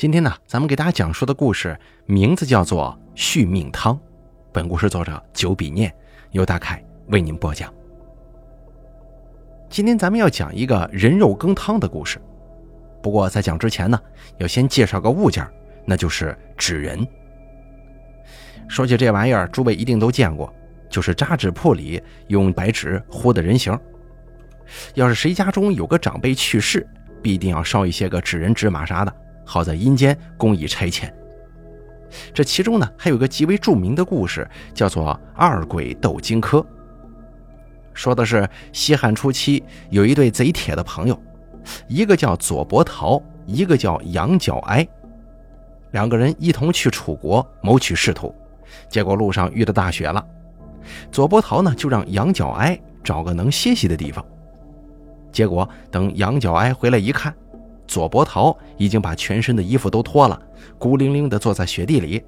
今天呢，咱们给大家讲述的故事名字叫做《续命汤》。本故事作者九笔念，由大凯为您播讲。今天咱们要讲一个人肉羹汤的故事。不过在讲之前呢，要先介绍个物件，那就是纸人。说起这玩意儿，诸位一定都见过，就是扎纸铺里用白纸糊的人形。要是谁家中有个长辈去世，必定要烧一些个纸人、纸马啥的。好在阴间公以差遣。这其中呢，还有个极为著名的故事，叫做“二鬼斗荆轲”。说的是西汉初期有一对贼铁的朋友，一个叫左伯桃，一个叫杨角哀。两个人一同去楚国谋取仕途，结果路上遇到大雪了。左伯桃呢，就让杨角哀找个能歇息的地方。结果等杨角哀回来一看。左伯桃已经把全身的衣服都脱了，孤零零地坐在雪地里，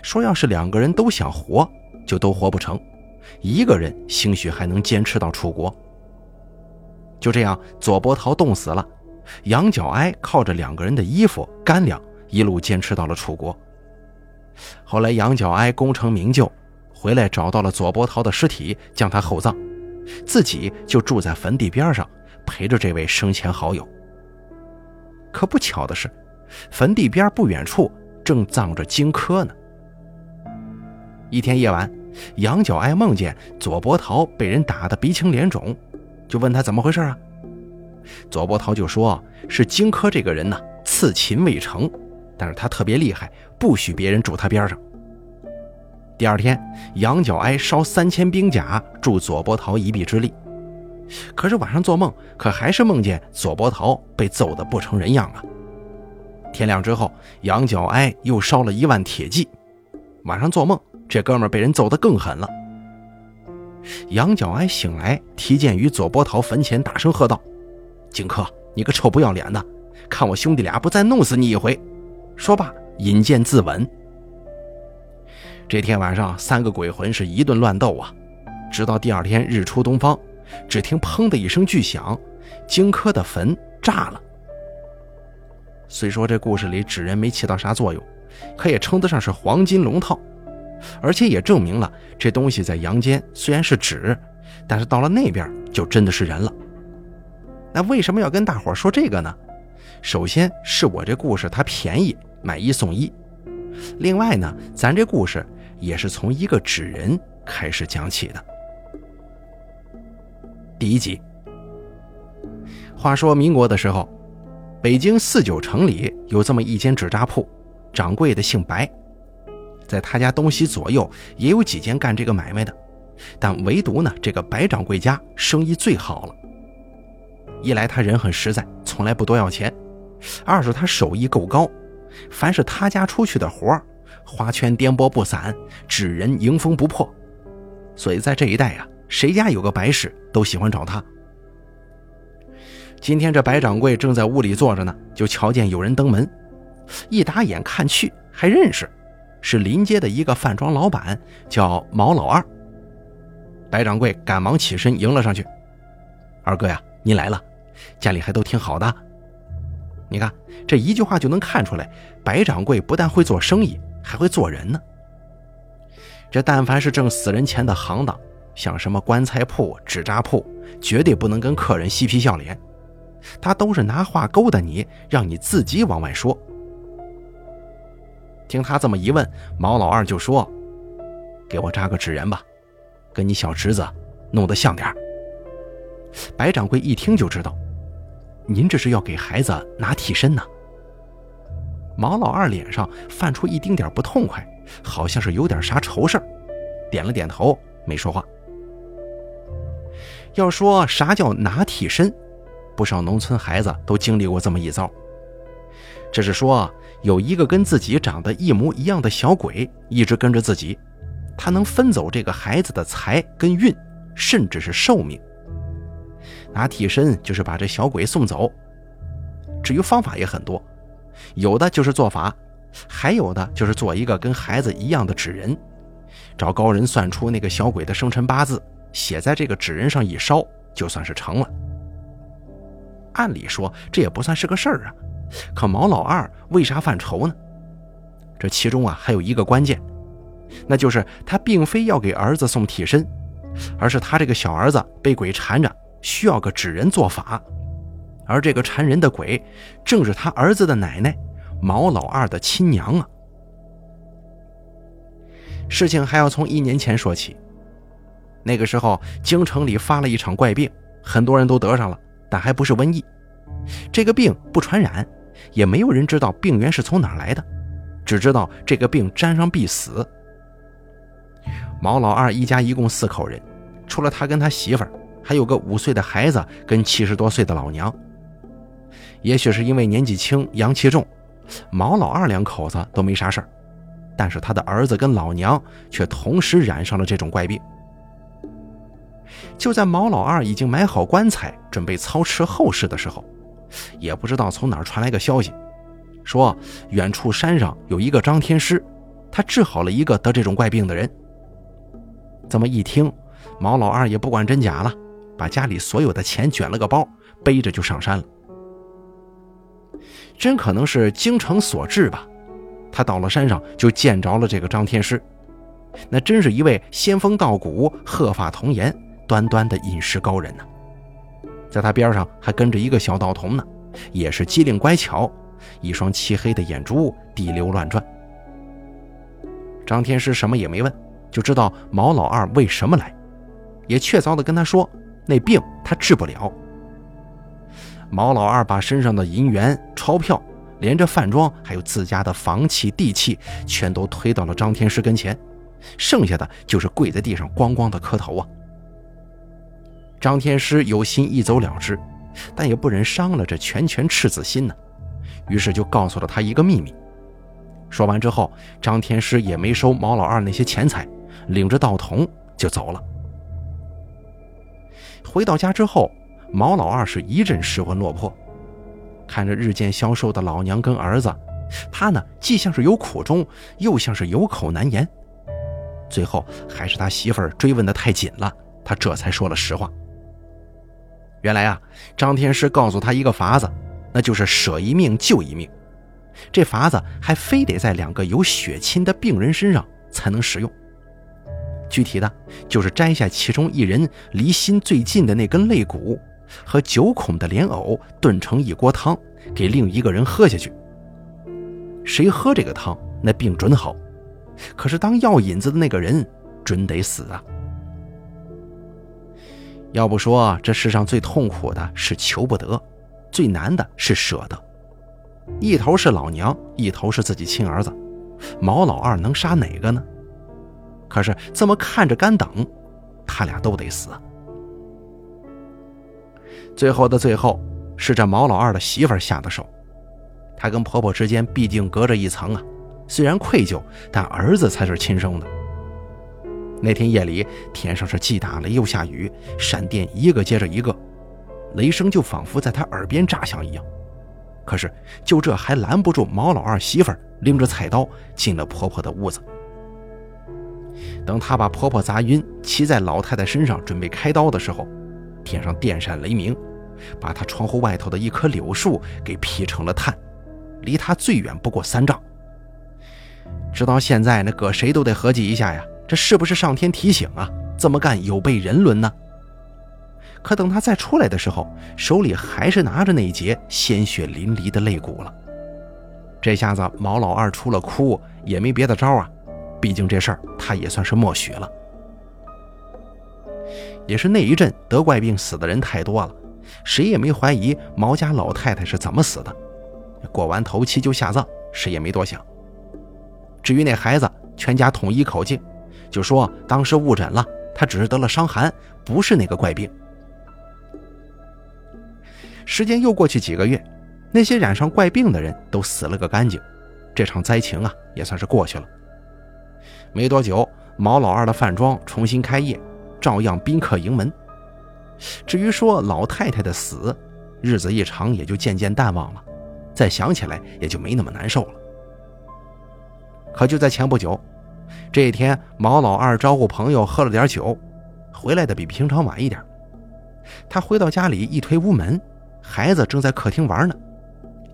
说：“要是两个人都想活，就都活不成。一个人兴许还能坚持到楚国。”就这样，左伯桃冻死了，杨角哀靠着两个人的衣服干粮，一路坚持到了楚国。后来，杨角哀功成名就，回来找到了左伯桃的尸体，将他厚葬，自己就住在坟地边上，陪着这位生前好友。可不巧的是，坟地边不远处正葬着荆轲呢。一天夜晚，杨角哀梦见左伯桃被人打得鼻青脸肿，就问他怎么回事啊？左伯桃就说是荆轲这个人呢，刺秦未成，但是他特别厉害，不许别人住他边上。第二天，杨角哀烧三千兵甲助左伯桃一臂之力。可是晚上做梦，可还是梦见左伯桃被揍得不成人样啊！天亮之后，杨角哀又烧了一万铁骑。晚上做梦，这哥们被人揍得更狠了。杨角哀醒来，提剑于左伯桃坟前，大声喝道：“荆轲，你个臭不要脸的，看我兄弟俩不再弄死你一回！”说罢，引剑自刎。这天晚上，三个鬼魂是一顿乱斗啊，直到第二天日出东方。只听“砰”的一声巨响，荆轲的坟炸了。虽说这故事里纸人没起到啥作用，可也称得上是黄金龙套，而且也证明了这东西在阳间虽然是纸，但是到了那边就真的是人了。那为什么要跟大伙说这个呢？首先是我这故事它便宜，买一送一；另外呢，咱这故事也是从一个纸人开始讲起的。第一集。话说民国的时候，北京四九城里有这么一间纸扎铺，掌柜的姓白，在他家东西左右也有几间干这个买卖的，但唯独呢这个白掌柜家生意最好了。一来他人很实在，从来不多要钱；二是他手艺够高，凡是他家出去的活花圈颠簸不散，纸人迎风不破，所以在这一带呀。谁家有个白事，都喜欢找他。今天这白掌柜正在屋里坐着呢，就瞧见有人登门，一打眼看去还认识，是临街的一个饭庄老板，叫毛老二。白掌柜赶忙起身迎了上去：“二哥呀，您来了，家里还都挺好的。你看这一句话就能看出来，白掌柜不但会做生意，还会做人呢。这但凡是挣死人钱的行当。”像什么棺材铺、纸扎铺，绝对不能跟客人嬉皮笑脸，他都是拿话勾搭你，让你自己往外说。听他这么一问，毛老二就说：“给我扎个纸人吧，跟你小侄子弄得像点白掌柜一听就知道，您这是要给孩子拿替身呢。毛老二脸上泛出一丁点不痛快，好像是有点啥愁事点了点头，没说话。要说啥叫拿替身，不少农村孩子都经历过这么一遭。这是说有一个跟自己长得一模一样的小鬼一直跟着自己，他能分走这个孩子的财跟运，甚至是寿命。拿替身就是把这小鬼送走。至于方法也很多，有的就是做法，还有的就是做一个跟孩子一样的纸人，找高人算出那个小鬼的生辰八字。写在这个纸人上一烧，就算是成了。按理说这也不算是个事儿啊，可毛老二为啥犯愁呢？这其中啊还有一个关键，那就是他并非要给儿子送替身，而是他这个小儿子被鬼缠着，需要个纸人做法，而这个缠人的鬼正是他儿子的奶奶毛老二的亲娘啊。事情还要从一年前说起，那个时候京城里发了一场怪病，很多人都得上了，但还不是瘟疫。这个病不传染，也没有人知道病源是从哪来的，只知道这个病沾上必死。毛老二一家一共四口人，除了他跟他媳妇儿，还有个五岁的孩子跟七十多岁的老娘。也许是因为年纪轻、阳气重，毛老二两口子都没啥事儿，但是他的儿子跟老娘却同时染上了这种怪病。就在毛老二已经买好棺材，准备操持后事的时候。也不知道从哪儿传来个消息，说远处山上有一个张天师，他治好了一个得这种怪病的人。这么一听，毛老二也不管真假了，把家里所有的钱卷了个包，背着就上山了。真可能是精诚所至吧，他到了山上就见着了这个张天师，那真是一位仙风道骨、鹤发童颜、端端的隐士高人呢。在他边上还跟着一个小道童呢，也是机灵乖巧，一双漆黑的眼珠滴溜乱转。张天师什么也没问，就知道毛老二为什么来，也确凿的跟他说，那病他治不了。毛老二把身上的银元、钞票，连着饭庄，还有自家的房契、地契，全都推到了张天师跟前，剩下的就是跪在地上咣咣的磕头啊。张天师有心一走了之，但也不忍伤了这拳拳赤子心呢，于是就告诉了他一个秘密。说完之后，张天师也没收毛老二那些钱财，领着道童就走了。回到家之后，毛老二是一阵失魂落魄，看着日渐消瘦的老娘跟儿子，他呢既像是有苦衷，又像是有口难言。最后还是他媳妇儿追问的太紧了，他这才说了实话。原来啊，张天师告诉他一个法子，那就是舍一命救一命。这法子还非得在两个有血亲的病人身上才能使用。具体的就是摘下其中一人离心最近的那根肋骨，和九孔的莲藕炖成一锅汤，给另一个人喝下去。谁喝这个汤，那病准好。可是当药引子的那个人，准得死啊。要不说这世上最痛苦的是求不得，最难的是舍得。一头是老娘，一头是自己亲儿子，毛老二能杀哪个呢？可是这么看着干等，他俩都得死。最后的最后，是这毛老二的媳妇下的手。她跟婆婆之间毕竟隔着一层啊，虽然愧疚，但儿子才是亲生的。那天夜里，天上是既打雷又下雨，闪电一个接着一个，雷声就仿佛在他耳边炸响一样。可是，就这还拦不住毛老二媳妇儿拎着菜刀进了婆婆的屋子。等他把婆婆砸晕，骑在老太太身上准备开刀的时候，天上电闪雷鸣，把他窗户外头的一棵柳树给劈成了炭，离他最远不过三丈。直到现在，那搁谁都得合计一下呀。这是不是上天提醒啊？这么干有悖人伦呢？可等他再出来的时候，手里还是拿着那一截鲜血淋漓的肋骨了。这下子毛老二除了哭也没别的招啊，毕竟这事儿他也算是默许了。也是那一阵得怪病死的人太多了，谁也没怀疑毛家老太太是怎么死的。过完头七就下葬，谁也没多想。至于那孩子，全家统一口径。就说当时误诊了，他只是得了伤寒，不是那个怪病。时间又过去几个月，那些染上怪病的人都死了个干净，这场灾情啊也算是过去了。没多久，毛老二的饭庄重新开业，照样宾客盈门。至于说老太太的死，日子一长也就渐渐淡忘了，再想起来也就没那么难受了。可就在前不久。这一天，毛老二招呼朋友喝了点酒，回来的比平常晚一点。他回到家里，一推屋门，孩子正在客厅玩呢。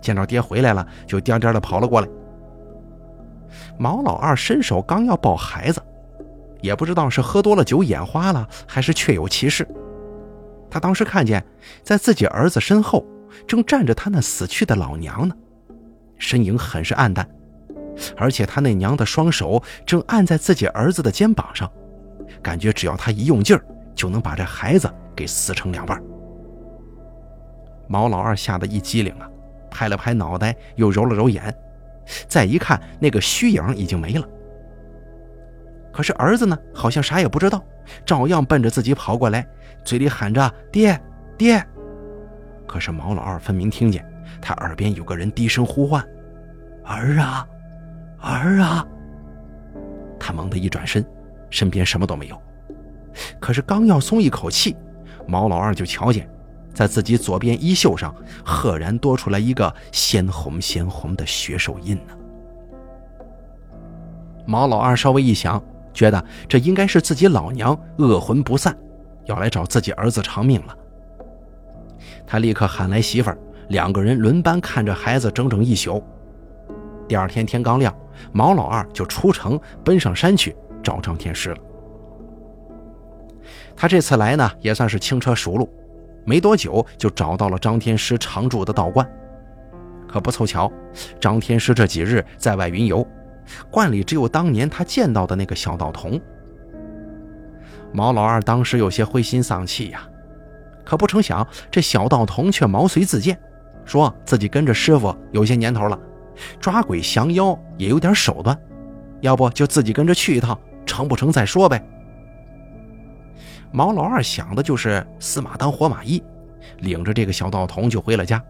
见着爹回来了，就颠颠的跑了过来。毛老二伸手刚要抱孩子，也不知道是喝多了酒眼花了，还是确有其事。他当时看见，在自己儿子身后正站着他那死去的老娘呢，身影很是暗淡，而且他那娘的双手正按在自己儿子的肩膀上，感觉只要他一用劲儿，就能把这孩子给撕成两半。毛老二吓得一激灵啊，拍了拍脑袋，又揉了揉眼。再一看，那个虚影已经没了。可是儿子呢，好像啥也不知道，照样奔着自己跑过来，嘴里喊着“爹，爹”。可是毛老二分明听见，他耳边有个人低声呼唤：“儿啊，儿啊！”他猛地一转身，身边什么都没有。可是刚要松一口气，毛老二就瞧见。在自己左边衣袖上，赫然多出来一个鲜红鲜红的血手印呢。毛老二稍微一想，觉得这应该是自己老娘恶魂不散，要来找自己儿子偿命了。他立刻喊来媳妇儿，两个人轮班看着孩子整整一宿。第二天天刚亮，毛老二就出城奔上山去找张天师了。他这次来呢，也算是轻车熟路。没多久就找到了张天师常住的道观，可不凑巧，张天师这几日在外云游，观里只有当年他见到的那个小道童。毛老二当时有些灰心丧气呀，可不成想这小道童却毛遂自荐，说自己跟着师傅有些年头了，抓鬼降妖也有点手段，要不就自己跟着去一趟，成不成再说呗。毛老二想的就是死马当活马医，领着这个小道童就回了家。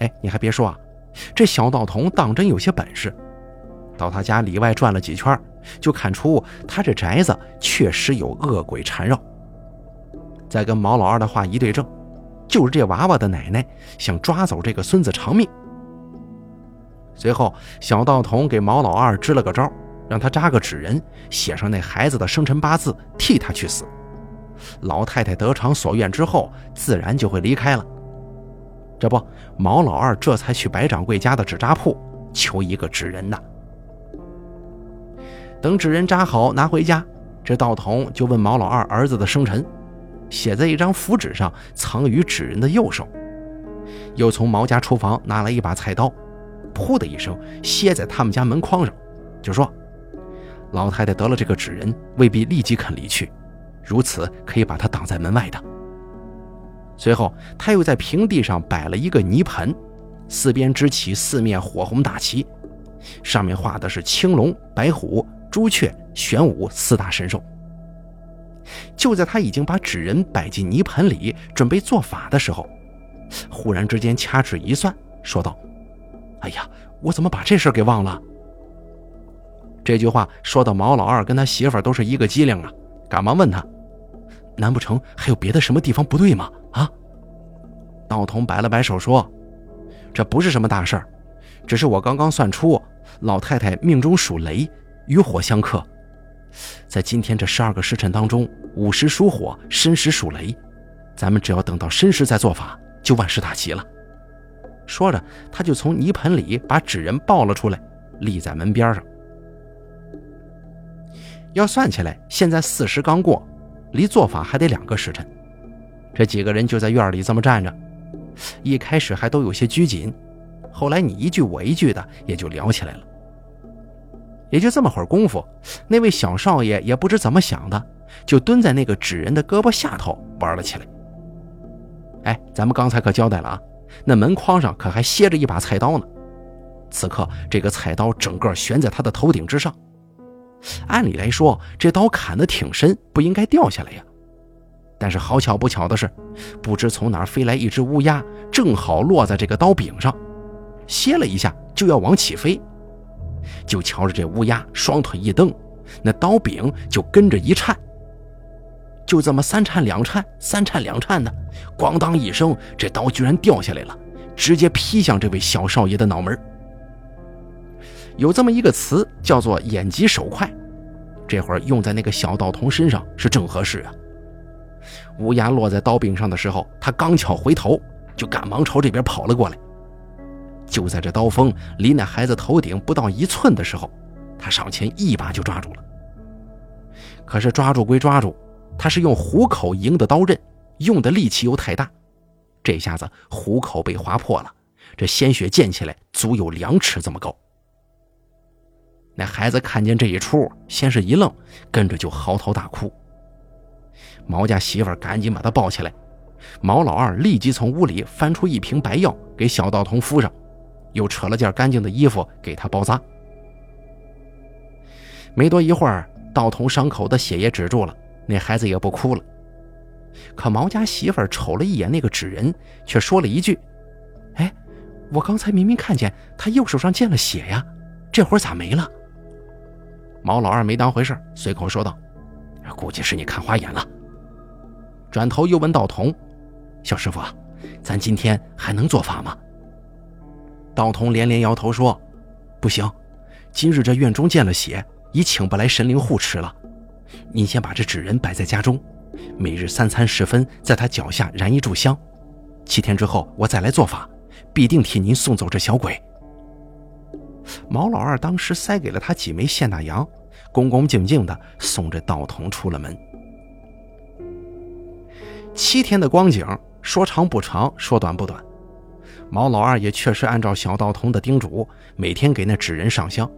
哎，你还别说啊，这小道童当真有些本事。到他家里外转了几圈，就看出他这宅子确实有恶鬼缠绕。再跟毛老二的话一对证，就是这娃娃的奶奶想抓走这个孙子偿命。随后，小道童给毛老二支了个招，让他扎个纸人，写上那孩子的生辰八字，替他去死。老太太得偿所愿之后，自然就会离开了。这不，毛老二这才去白掌柜家的纸扎铺求一个纸人呐。等纸人扎好拿回家，这道童就问毛老二儿子的生辰，写在一张符纸上，藏于纸人的右手。又从毛家厨房拿来一把菜刀，噗的一声歇在他们家门框上，就说：“老太太得了这个纸人，未必立即肯离去。”如此可以把他挡在门外的。随后，他又在平地上摆了一个泥盆，四边支起四面火红大旗，上面画的是青龙、白虎、朱雀、玄武四大神兽。就在他已经把纸人摆进泥盆里，准备做法的时候，忽然之间掐指一算，说道：“哎呀，我怎么把这事给忘了？”这句话说到毛老二跟他媳妇都是一个机灵啊。赶忙问他：“难不成还有别的什么地方不对吗？”啊！道童摆了摆手说：“这不是什么大事儿，只是我刚刚算出老太太命中属雷，与火相克。在今天这十二个时辰当中，午时属火，申时属雷。咱们只要等到申时再做法，就万事大吉了。”说着，他就从泥盆里把纸人抱了出来，立在门边上。要算起来，现在巳时刚过，离做法还得两个时辰。这几个人就在院里这么站着，一开始还都有些拘谨，后来你一句我一句的，也就聊起来了。也就这么会儿功夫，那位小少爷也不知怎么想的，就蹲在那个纸人的胳膊下头玩了起来。哎，咱们刚才可交代了啊，那门框上可还歇着一把菜刀呢。此刻，这个菜刀整个悬在他的头顶之上。按理来说，这刀砍得挺深，不应该掉下来呀。但是好巧不巧的是，不知从哪飞来一只乌鸦，正好落在这个刀柄上，歇了一下就要往起飞。就瞧着这乌鸦双腿一蹬，那刀柄就跟着一颤。就这么三颤两颤，三颤两颤的，咣当一声，这刀居然掉下来了，直接劈向这位小少爷的脑门。有这么一个词叫做“眼疾手快”，这会儿用在那个小道童身上是正合适啊。乌鸦落在刀柄上的时候，他刚巧回头，就赶忙朝这边跑了过来。就在这刀锋离那孩子头顶不到一寸的时候，他上前一把就抓住了。可是抓住归抓住，他是用虎口迎的刀刃，用的力气又太大，这下子虎口被划破了，这鲜血溅起来，足有两尺这么高。那孩子看见这一出，先是一愣，跟着就嚎啕大哭。毛家媳妇赶紧把他抱起来，毛老二立即从屋里翻出一瓶白药给小道童敷上，又扯了件干净的衣服给他包扎。没多一会儿，道童伤口的血也止住了，那孩子也不哭了。可毛家媳妇瞅了一眼那个纸人，却说了一句：“哎，我刚才明明看见他右手上见了血呀，这会儿咋没了？”毛老二没当回事，随口说道：“估计是你看花眼了。”转头又问道童：“小师傅，咱今天还能做法吗？”道童连连摇头说：“不行，今日这院中见了血，已请不来神灵护持了。您先把这纸人摆在家中，每日三餐时分，在他脚下燃一炷香。七天之后，我再来做法，必定替您送走这小鬼。”毛老二当时塞给了他几枚现大洋，恭恭敬敬地送着道童出了门。七天的光景，说长不长，说短不短。毛老二也确实按照小道童的叮嘱，每天给那纸人上香。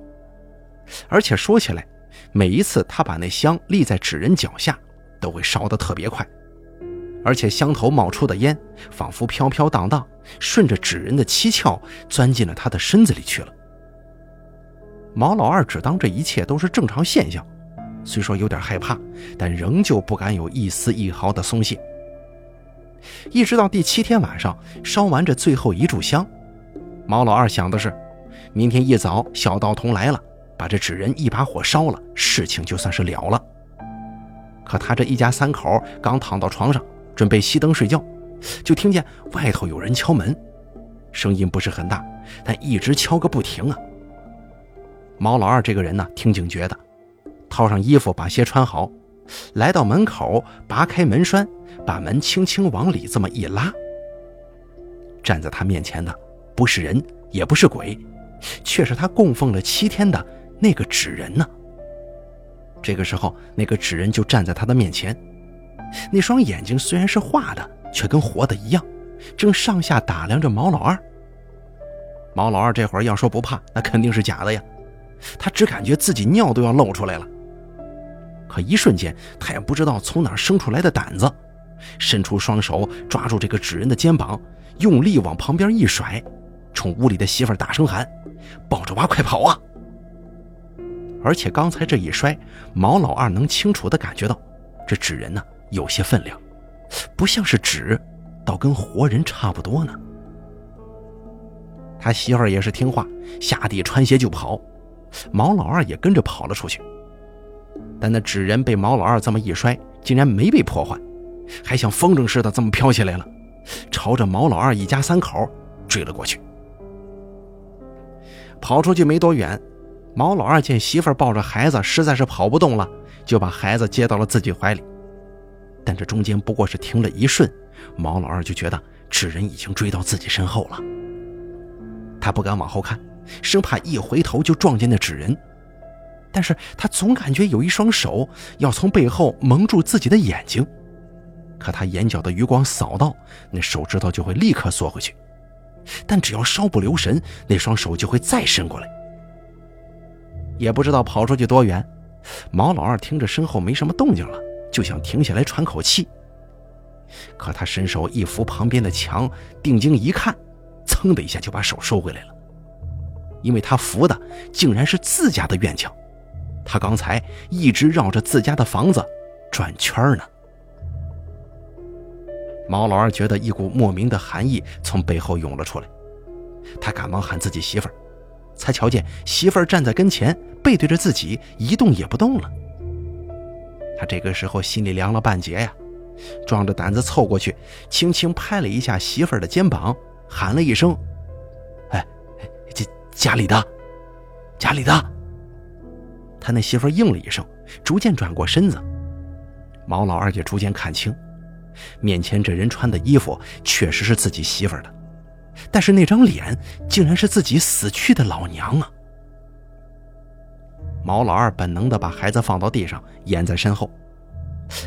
而且说起来，每一次他把那香立在纸人脚下，都会烧得特别快，而且香头冒出的烟，仿佛飘飘荡荡，顺着纸人的七窍钻进了他的身子里去了。毛老二只当这一切都是正常现象，虽说有点害怕，但仍旧不敢有一丝一毫的松懈。一直到第七天晚上烧完这最后一炷香，毛老二想的是，明天一早小道童来了，把这纸人一把火烧了，事情就算是了了。可他这一家三口刚躺到床上准备熄灯睡觉，就听见外头有人敲门，声音不是很大，但一直敲个不停啊。毛老二这个人呢，挺警觉的，套上衣服把鞋穿好。来到门口，拔开门栓，把门轻轻往里这么一拉。站在他面前的不是人，也不是鬼，却是他供奉了七天的那个纸人呢。这个时候，那个纸人就站在他的面前，那双眼睛虽然是画的，却跟活的一样，正上下打量着毛老二。毛老二这会儿要说不怕，那肯定是假的呀，他只感觉自己尿都要漏出来了。可一瞬间，他也不知道从哪生出来的胆子，伸出双手抓住这个纸人的肩膀，用力往旁边一甩，冲屋里的媳妇大声喊：“抱着娃快跑啊！”而且刚才这一摔，毛老二能清楚地感觉到，这纸人呢有些分量，不像是纸，倒跟活人差不多呢。他媳妇也是听话，下地穿鞋就跑，毛老二也跟着跑了出去。但那纸人被毛老二这么一摔，竟然没被破坏，还像风筝似的这么飘起来了，朝着毛老二一家三口追了过去。跑出去没多远，毛老二见媳妇抱着孩子实在是跑不动了，就把孩子接到了自己怀里。但这中间不过是停了一瞬，毛老二就觉得纸人已经追到自己身后了。他不敢往后看，生怕一回头就撞见那纸人。但是他总感觉有一双手要从背后蒙住自己的眼睛，可他眼角的余光扫到，那手指头就会立刻缩回去，但只要稍不留神，那双手就会再伸过来。也不知道跑出去多远，毛老二听着身后没什么动静了，就想停下来喘口气。可他伸手一扶旁边的墙，定睛一看，噌的一下就把手收回来了，因为他扶的竟然是自家的院墙。他刚才一直绕着自家的房子转圈呢。毛老二觉得一股莫名的寒意从背后涌了出来，他赶忙喊自己媳妇儿，才瞧见媳妇儿站在跟前，背对着自己，一动也不动了。他这个时候心里凉了半截呀，壮着胆子凑过去，轻轻拍了一下媳妇儿的肩膀，喊了一声：“哎，家家里的，家里的。”他那媳妇儿应了一声，逐渐转过身子。毛老二也逐渐看清，面前这人穿的衣服确实是自己媳妇儿的，但是那张脸竟然是自己死去的老娘啊！毛老二本能的把孩子放到地上，掩在身后。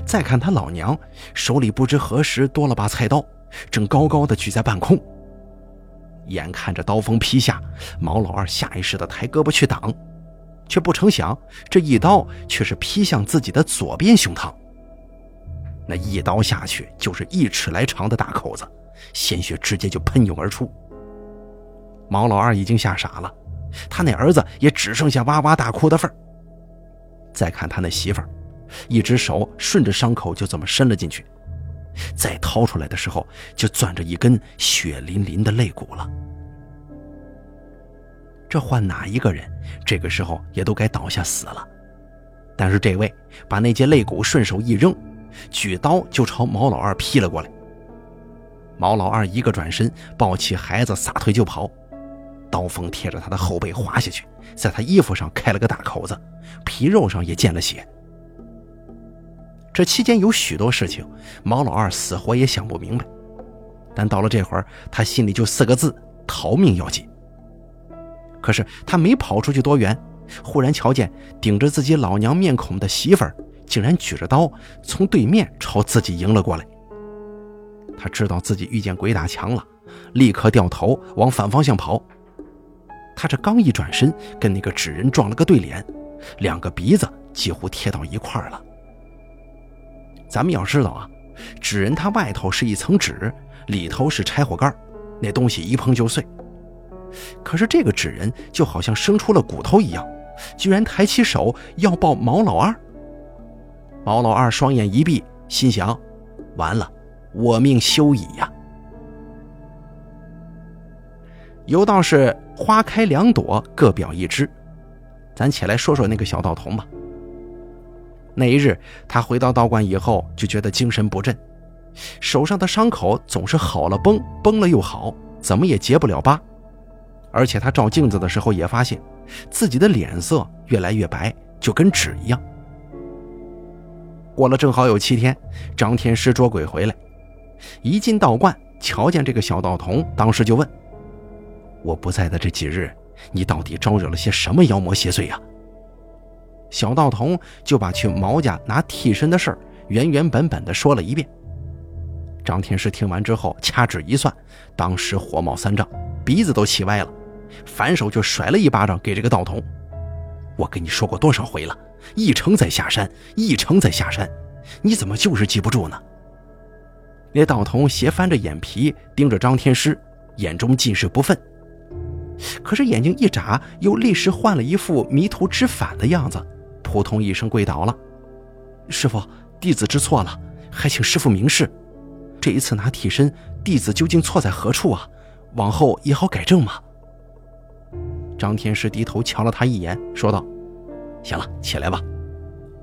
再看他老娘，手里不知何时多了把菜刀，正高高的举在半空。眼看着刀锋劈下，毛老二下意识的抬胳膊去挡，却不成想这一刀却是劈向自己的左边胸膛。那一刀下去就是一尺来长的大口子，鲜血直接就喷涌而出。毛老二已经吓傻了，他那儿子也只剩下哇哇大哭的份儿。再看他那媳妇儿，一只手顺着伤口就这么伸了进去，再掏出来的时候就攥着一根血淋淋的肋骨了。这换哪一个人，这个时候也都该倒下死了。但是这位把那截肋骨顺手一扔。举刀就朝毛老二劈了过来。毛老二一个转身，抱起孩子撒腿就跑，刀锋贴着他的后背划下去，在他衣服上开了个大口子，皮肉上也见了血。这期间有许多事情，毛老二死活也想不明白。但到了这会儿，他心里就四个字：逃命要紧。可是他没跑出去多远，忽然瞧见顶着自己老娘面孔的媳妇儿。竟然举着刀从对面朝自己迎了过来。他知道自己遇见鬼打墙了，立刻掉头往反方向跑。他这刚一转身，跟那个纸人撞了个对脸，两个鼻子几乎贴到一块了。咱们要知道啊，纸人它外头是一层纸，里头是柴火杆，那东西一碰就碎。可是这个纸人就好像生出了骨头一样，居然抬起手要抱毛老二。毛老二双眼一闭，心想：“完了，我命休矣呀！”有道是“花开两朵，各表一枝”，咱起来说说那个小道童吧。那一日，他回到道观以后，就觉得精神不振，手上的伤口总是好了崩，崩了又好，怎么也结不了疤。而且他照镜子的时候也发现，自己的脸色越来越白，就跟纸一样。过了正好有七天，张天师捉鬼回来，一进道观，瞧见这个小道童，当时就问：“我不在的这几日，你到底招惹了些什么妖魔邪祟呀？”小道童就把去毛家拿替身的事儿原原本本的说了一遍。张天师听完之后，掐指一算，当时火冒三丈，鼻子都气歪了，反手就甩了一巴掌给这个道童：“我跟你说过多少回了？”一城在下山，一城在下山，你怎么就是记不住呢？那道童斜翻着眼皮盯着张天师，眼中尽是不忿。可是眼睛一眨，又立时换了一副迷途知返的样子，扑通一声跪倒了：“师傅，弟子知错了，还请师傅明示。这一次拿替身，弟子究竟错在何处啊？往后也好改正嘛。”张天师低头瞧了他一眼，说道。行了，起来吧。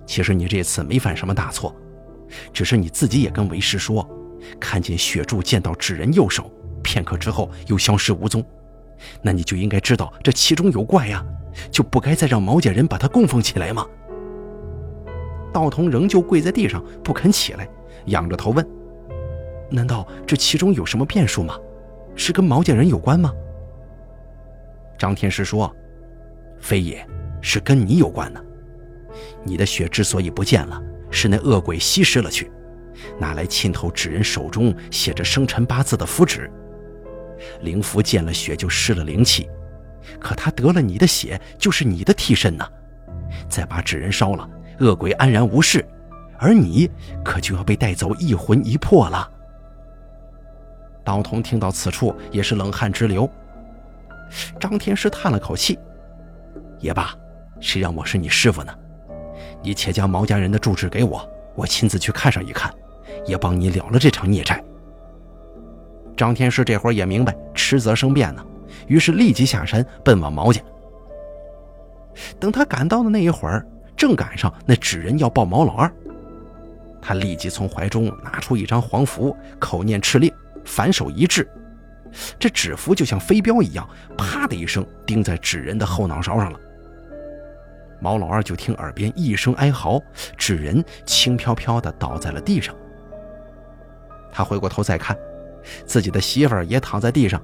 其实你这次没犯什么大错，只是你自己也跟为师说，看见血柱见到纸人右手，片刻之后又消失无踪，那你就应该知道这其中有怪呀，就不该再让毛家人把他供奉起来吗？道童仍旧跪在地上不肯起来，仰着头问：“难道这其中有什么变数吗？是跟毛家人有关吗？”张天师说：“非也。”是跟你有关的，你的血之所以不见了，是那恶鬼吸食了去，拿来浸透纸人手中写着生辰八字的符纸。灵符见了血就失了灵气，可他得了你的血，就是你的替身呐。再把纸人烧了，恶鬼安然无事，而你可就要被带走一魂一魄了。道童听到此处也是冷汗直流。张天师叹了口气，也罢。谁让我是你师傅呢？你且将毛家人的住址给我，我亲自去看上一看，也帮你了了这场孽债。张天师这会儿也明白迟则生变呢，于是立即下山奔往毛家。等他赶到的那一会儿，正赶上那纸人要抱毛老二，他立即从怀中拿出一张黄符，口念敕令，反手一掷，这纸符就像飞镖一样，啪的一声钉在纸人的后脑勺上了。毛老二就听耳边一声哀嚎，纸人轻飘飘地倒在了地上。他回过头再看，自己的媳妇儿也躺在地上，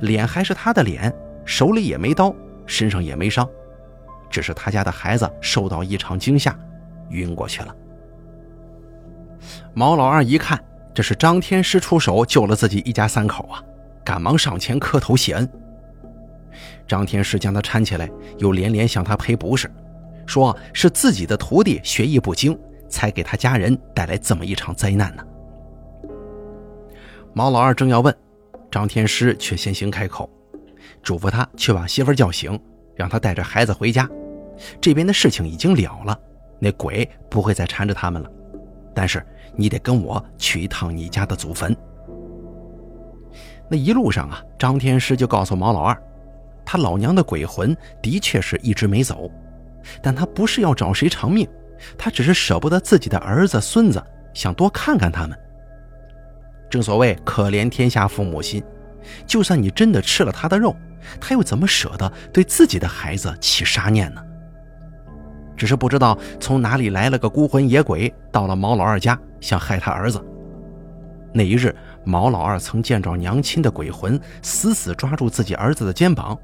脸还是他的脸，手里也没刀，身上也没伤，只是他家的孩子受到一场惊吓，晕过去了。毛老二一看，这是张天师出手救了自己一家三口啊，赶忙上前磕头谢恩。张天师将他搀起来，又连连向他赔不是，说是自己的徒弟学艺不精，才给他家人带来这么一场灾难呢。毛老二正要问，张天师却先行开口，嘱咐他去把媳妇叫醒，让他带着孩子回家。这边的事情已经了了，那鬼不会再缠着他们了。但是你得跟我去一趟你家的祖坟。那一路上啊，张天师就告诉毛老二，他老娘的鬼魂的确是一直没走，但他不是要找谁偿命，他只是舍不得自己的儿子孙子，想多看看他们。正所谓可怜天下父母心，就算你真的吃了他的肉，他又怎么舍得对自己的孩子起杀念呢？只是不知道从哪里来了个孤魂野鬼，到了毛老二家，想害他儿子。那一日，毛老二曾见着娘亲的鬼魂死死抓住自己儿子的肩膀，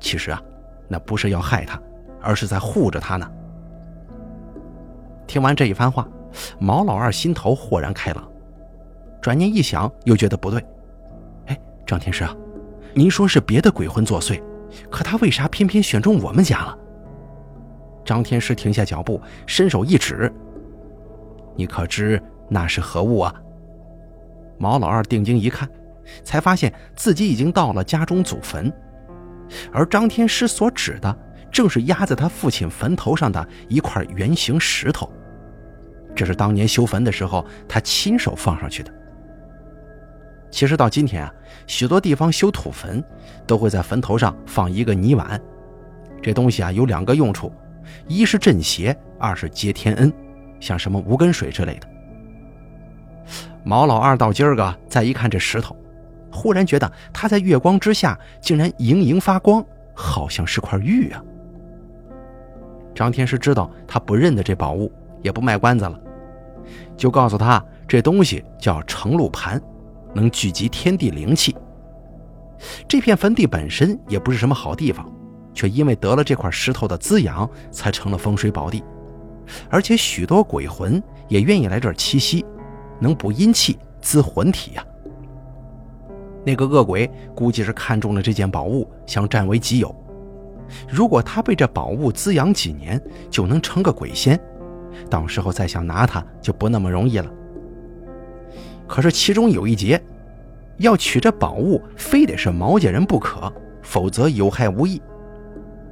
其实啊，那不是要害他，而是在护着他呢。听完这一番话，毛老二心头豁然开朗，转念一想，又觉得不对。哎，张天师啊，您说是别的鬼魂作祟，可他为啥偏偏选中我们家了？张天师停下脚步，伸手一指：“你可知那是何物啊？”毛老二定睛一看，才发现自己已经到了家中祖坟，而张天师所指的正是压在他父亲坟头上的一块圆形石头。这是当年修坟的时候他亲手放上去的。其实到今天啊，许多地方修土坟都会在坟头上放一个泥碗，这东西啊有两个用处。一是镇邪，二是接天恩，像什么无根水之类的。毛老二到今儿个再一看这石头，忽然觉得它在月光之下竟然莹莹发光，好像是块玉啊。张天师知道他不认得这宝物，也不卖关子了，就告诉他这东西叫成露盘，能聚集天地灵气。这片坟地本身也不是什么好地方。却因为得了这块石头的滋养，才成了风水宝地，而且许多鬼魂也愿意来这儿栖息，能补阴气、滋魂体呀。那个恶鬼估计是看中了这件宝物，想占为己有。如果他被这宝物滋养几年，就能成个鬼仙，到时候再想拿它就不那么容易了。可是其中有一节，要取这宝物，非得是毛家人不可，否则有害无益。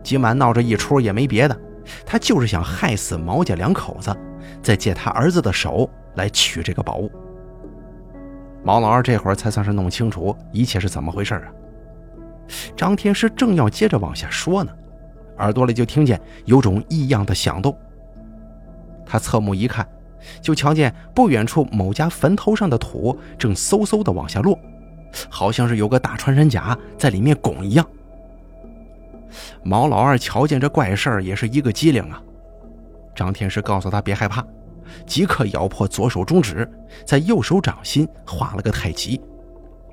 今晚闹这一出也没别的，他就是想害死毛家两口子，再借他儿子的手来取这个宝物。毛老二这会儿才算是弄清楚一切是怎么回事啊！张天师正要接着往下说呢，耳朵里就听见有种异样的响动。他侧目一看，就瞧见不远处某家坟头上的土正嗖嗖的往下落，好像是有个大穿山甲在里面拱一样。毛老二瞧见这怪事儿，也是一个机灵啊。张天师告诉他别害怕，即刻咬破左手中指，在右手掌心画了个太极，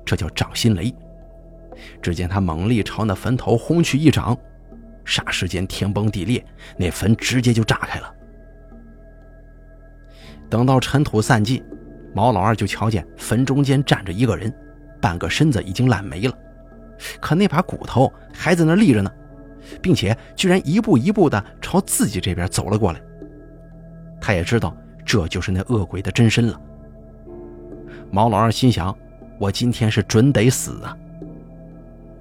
这叫掌心雷。只见他猛力朝那坟头轰去一掌，霎时间天崩地裂，那坟直接就炸开了。等到尘土散尽，毛老二就瞧见坟中间站着一个人，半个身子已经烂没了，可那把骨头还在那立着呢。并且居然一步一步的朝自己这边走了过来。他也知道这就是那恶鬼的真身了。毛老二心想：我今天是准得死啊！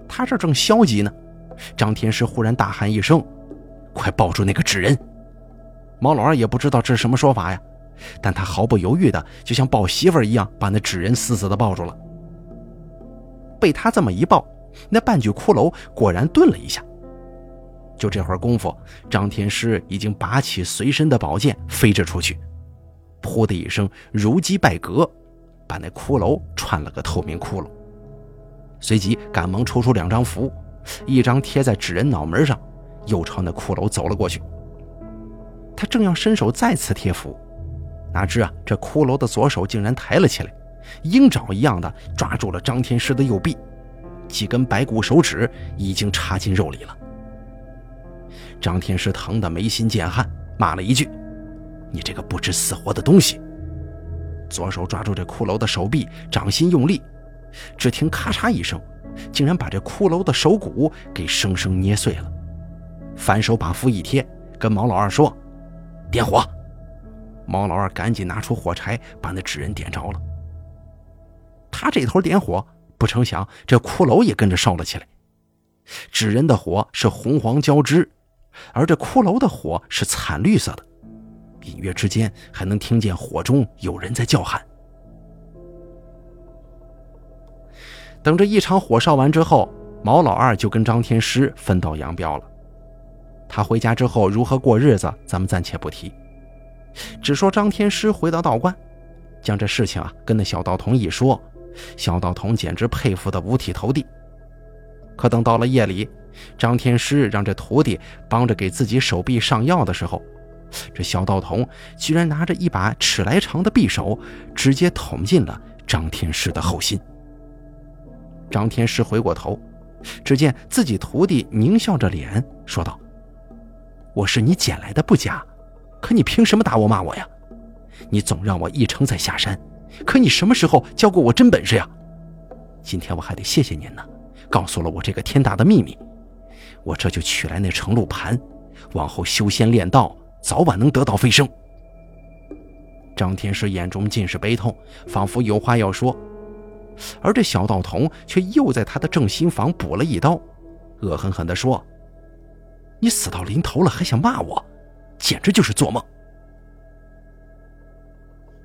他这正消极呢，张天师忽然大喊一声：“快抱住那个纸人！”毛老二也不知道这是什么说法呀，但他毫不犹豫的就像抱媳妇儿一样，把那纸人死死的抱住了。被他这么一抱，那半具骷髅果然顿了一下。就这会儿功夫，张天师已经拔起随身的宝剑，飞着出去，噗的一声，如击败戈，把那骷髅穿了个透明窟窿。随即赶忙抽出两张符，一张贴在纸人脑门上，又朝那骷髅走了过去。他正要伸手再次贴符，哪知啊，这骷髅的左手竟然抬了起来，鹰爪一样的抓住了张天师的右臂，几根白骨手指已经插进肉里了。张天师疼得眉心见汗，骂了一句：“你这个不知死活的东西！”左手抓住这骷髅的手臂，掌心用力，只听咔嚓一声，竟然把这骷髅的手骨给生生捏碎了。反手把符一贴，跟毛老二说：“点火。”毛老二赶紧拿出火柴，把那纸人点着了。他这头点火，不成想这骷髅也跟着烧了起来。纸人的火是红黄交织，而这骷髅的火是惨绿色的。隐约之间还能听见火中有人在叫喊。等这一场火烧完之后，毛老二就跟张天师分道扬镳了。他回家之后如何过日子，咱们暂且不提，只说张天师回到道观，将这事情啊跟那小道童一说，小道童简直佩服的五体投地。可等到了夜里，张天师让这徒弟帮着给自己手臂上药的时候，这小道童居然拿着一把尺来长的匕首，直接捅进了张天师的后心。张天师回过头，只见自己徒弟狞笑着脸说道：“我是你捡来的不假，可你凭什么打我骂我呀？你总让我一程再下山，可你什么时候教过我真本事呀？今天我还得谢谢您呢，告诉了我这个天大的秘密，我这就取来那成露盘，往后修仙练道。”早晚能得道飞升。张天师眼中尽是悲痛，仿佛有话要说，而这小道童却又在他的正心房补了一刀，恶狠狠地说：“你死到临头了，还想骂我，简直就是做梦！”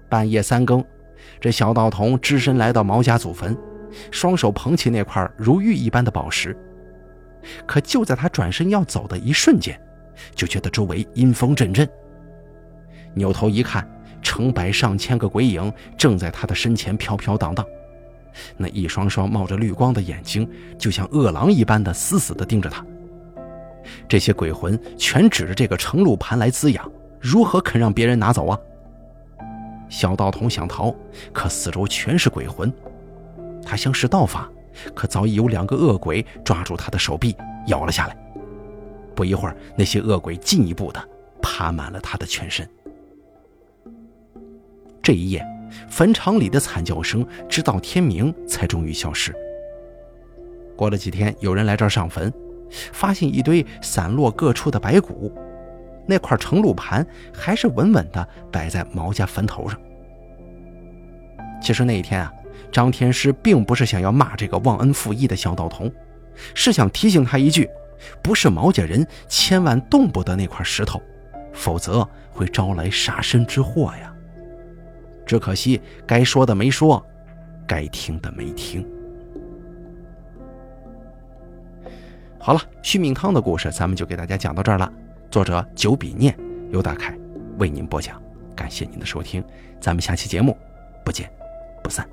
半夜三更，这小道童只身来到毛家祖坟，双手捧起那块如玉一般的宝石，可就在他转身要走的一瞬间。就觉得周围阴风阵阵，扭头一看，成百上千个鬼影正在他的身前飘飘荡荡，那一双双冒着绿光的眼睛，就像饿狼一般的死死地盯着他。这些鬼魂全指着这个成露盘来滋养，如何肯让别人拿走啊？小道童想逃，可四周全是鬼魂。他想使道法，可早已有两个恶鬼抓住他的手臂，咬了下来。不一会儿，那些恶鬼进一步的爬满了他的全身。这一夜，坟场里的惨叫声直到天明才终于消失。过了几天，有人来这儿上坟，发现一堆散落各处的白骨，那块成露盘还是稳稳的摆在毛家坟头上。其实那一天啊，张天师并不是想要骂这个忘恩负义的小道童，是想提醒他一句。不是毛家人，千万动不得那块石头，否则会招来杀身之祸呀。只可惜该说的没说，该听的没听。好了，续命汤的故事咱们就给大家讲到这儿了。作者九笔念，由大凯为您播讲，感谢您的收听，咱们下期节目不见不散。